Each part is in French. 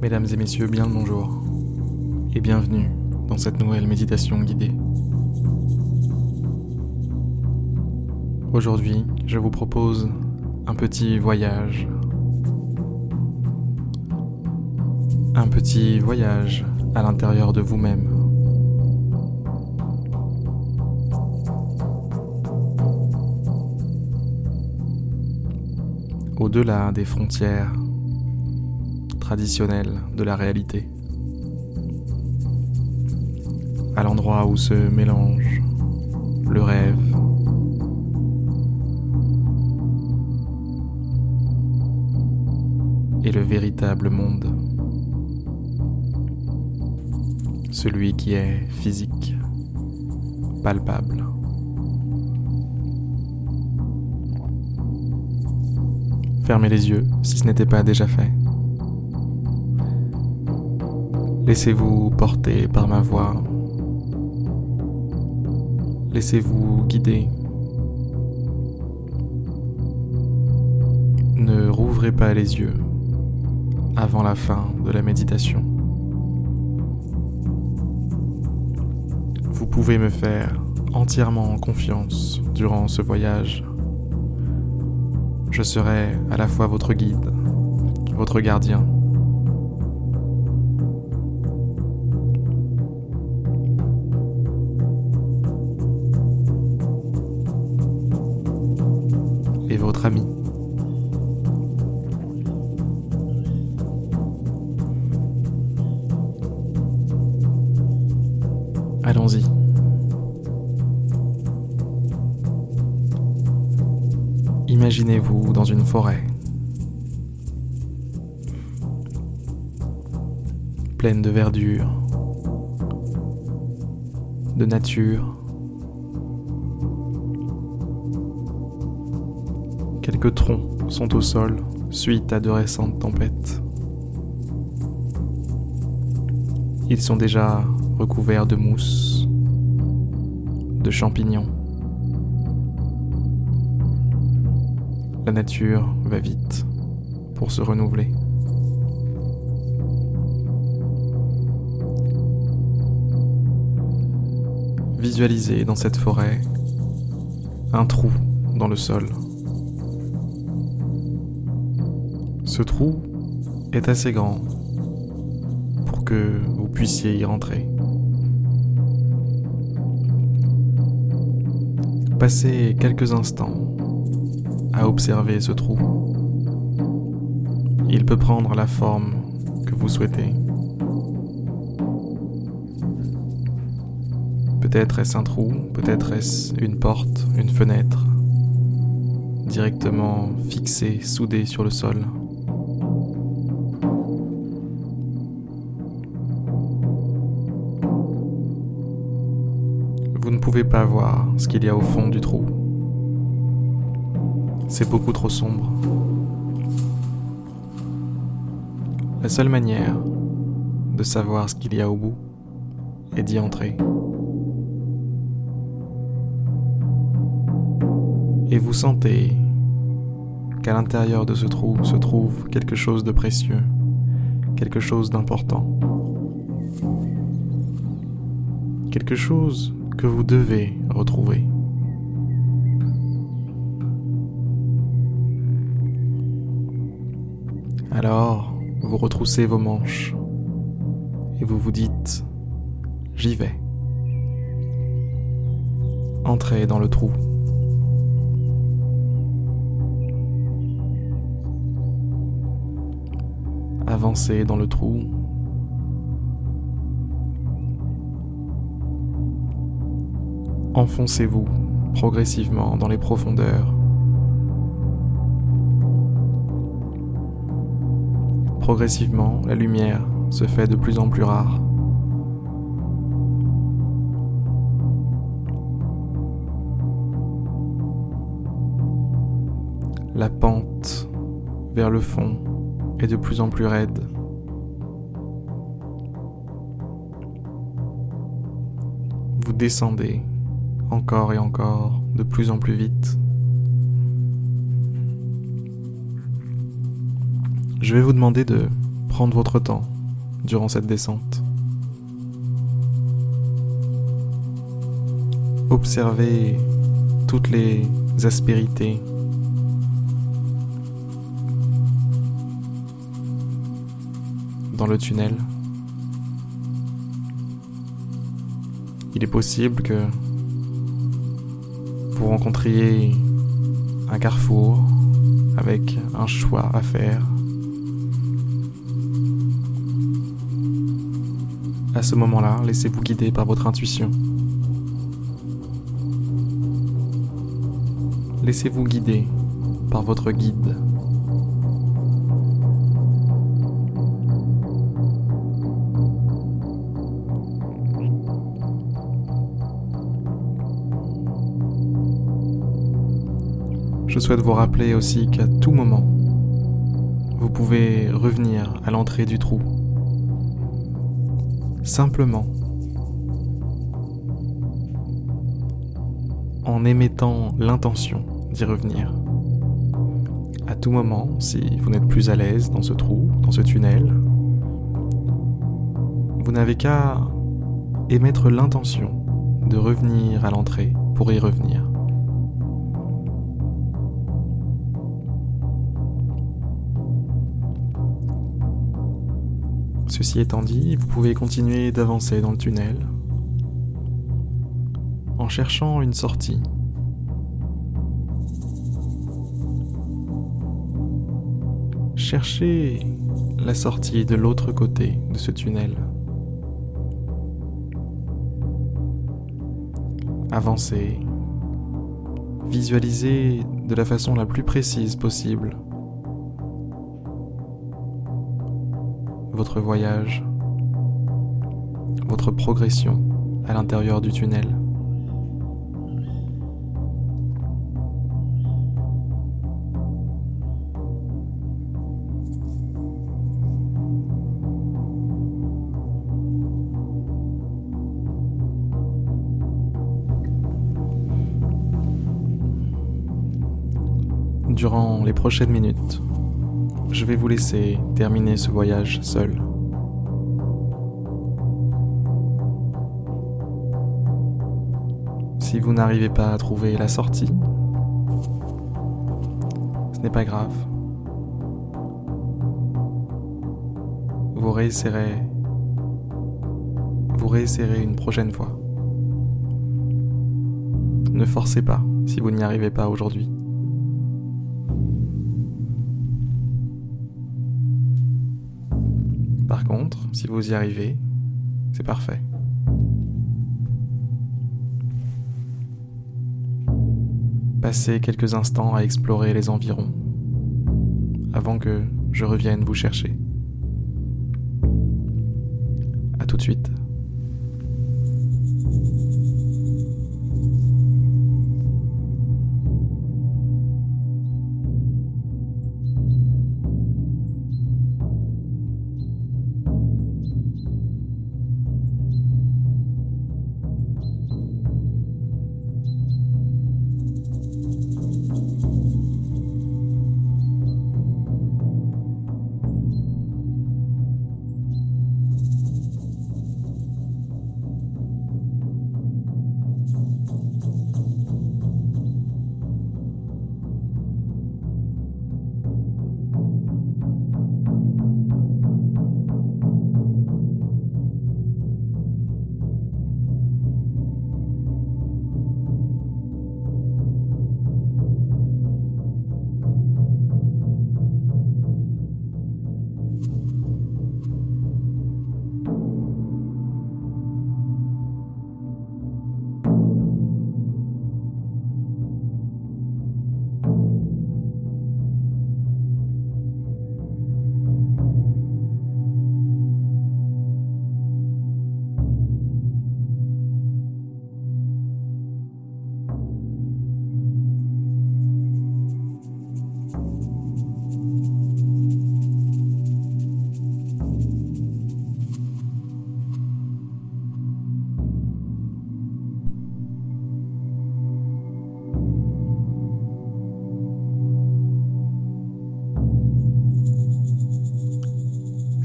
Mesdames et messieurs, bien le bonjour et bienvenue dans cette nouvelle méditation guidée. Aujourd'hui, je vous propose un petit voyage. Un petit voyage à l'intérieur de vous-même. Au-delà des frontières traditionnelles de la réalité. À l'endroit où se mélange le rêve et le véritable monde. Celui qui est physique, palpable. Fermez les yeux si ce n'était pas déjà fait. Laissez-vous porter par ma voix. Laissez-vous guider. Ne rouvrez pas les yeux avant la fin de la méditation. Vous pouvez me faire entièrement confiance durant ce voyage. Je serai à la fois votre guide, votre gardien. Allons-y. Imaginez-vous dans une forêt, pleine de verdure, de nature. Quelques troncs sont au sol suite à de récentes tempêtes. Ils sont déjà recouverts de mousse, de champignons. La nature va vite pour se renouveler. Visualisez dans cette forêt un trou dans le sol. Ce trou est assez grand pour que vous puissiez y rentrer. Passez quelques instants à observer ce trou. Il peut prendre la forme que vous souhaitez. Peut-être est-ce un trou, peut-être est-ce une porte, une fenêtre, directement fixée, soudée sur le sol. Pouvez pas voir ce qu'il y a au fond du trou. C'est beaucoup trop sombre. La seule manière de savoir ce qu'il y a au bout est d'y entrer. Et vous sentez qu'à l'intérieur de ce trou se trouve quelque chose de précieux, quelque chose d'important, quelque chose que vous devez retrouver. Alors, vous retroussez vos manches et vous vous dites, j'y vais. Entrez dans le trou. Avancez dans le trou. Enfoncez-vous progressivement dans les profondeurs. Progressivement, la lumière se fait de plus en plus rare. La pente vers le fond est de plus en plus raide. Vous descendez encore et encore de plus en plus vite. Je vais vous demander de prendre votre temps durant cette descente. Observez toutes les aspérités dans le tunnel. Il est possible que vous rencontriez un carrefour avec un choix à faire. À ce moment-là, laissez-vous guider par votre intuition. Laissez-vous guider par votre guide. Je souhaite vous rappeler aussi qu'à tout moment, vous pouvez revenir à l'entrée du trou. Simplement en émettant l'intention d'y revenir. À tout moment, si vous n'êtes plus à l'aise dans ce trou, dans ce tunnel, vous n'avez qu'à émettre l'intention de revenir à l'entrée pour y revenir. Ceci étant dit, vous pouvez continuer d'avancer dans le tunnel en cherchant une sortie. Cherchez la sortie de l'autre côté de ce tunnel. Avancez. Visualisez de la façon la plus précise possible votre voyage, votre progression à l'intérieur du tunnel. Durant les prochaines minutes, je vais vous laisser terminer ce voyage seul. Si vous n'arrivez pas à trouver la sortie, ce n'est pas grave. Vous réessayerez. Vous réessayerez une prochaine fois. Ne forcez pas si vous n'y arrivez pas aujourd'hui. Si vous y arrivez, c'est parfait. Passez quelques instants à explorer les environs avant que je revienne vous chercher. A tout de suite.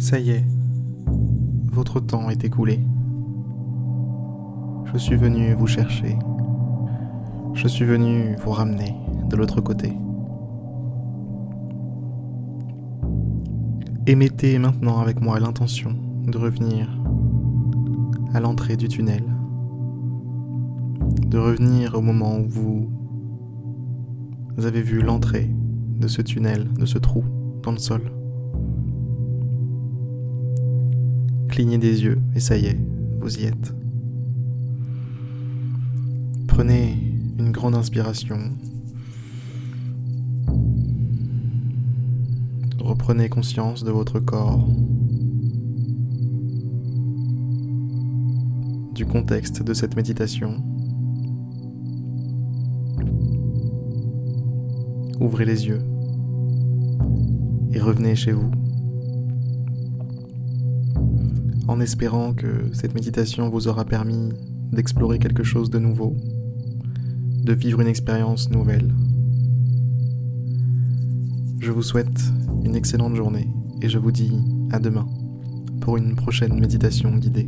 Ça y est, votre temps est écoulé. Je suis venu vous chercher. Je suis venu vous ramener de l'autre côté. Émettez maintenant avec moi l'intention de revenir à l'entrée du tunnel, de revenir au moment où vous avez vu l'entrée de ce tunnel, de ce trou dans le sol. Clignez des yeux et ça y est, vous y êtes. Prenez une grande inspiration. Reprenez conscience de votre corps, du contexte de cette méditation. Ouvrez les yeux et revenez chez vous. En espérant que cette méditation vous aura permis d'explorer quelque chose de nouveau, de vivre une expérience nouvelle. Je vous souhaite une excellente journée et je vous dis à demain pour une prochaine méditation guidée.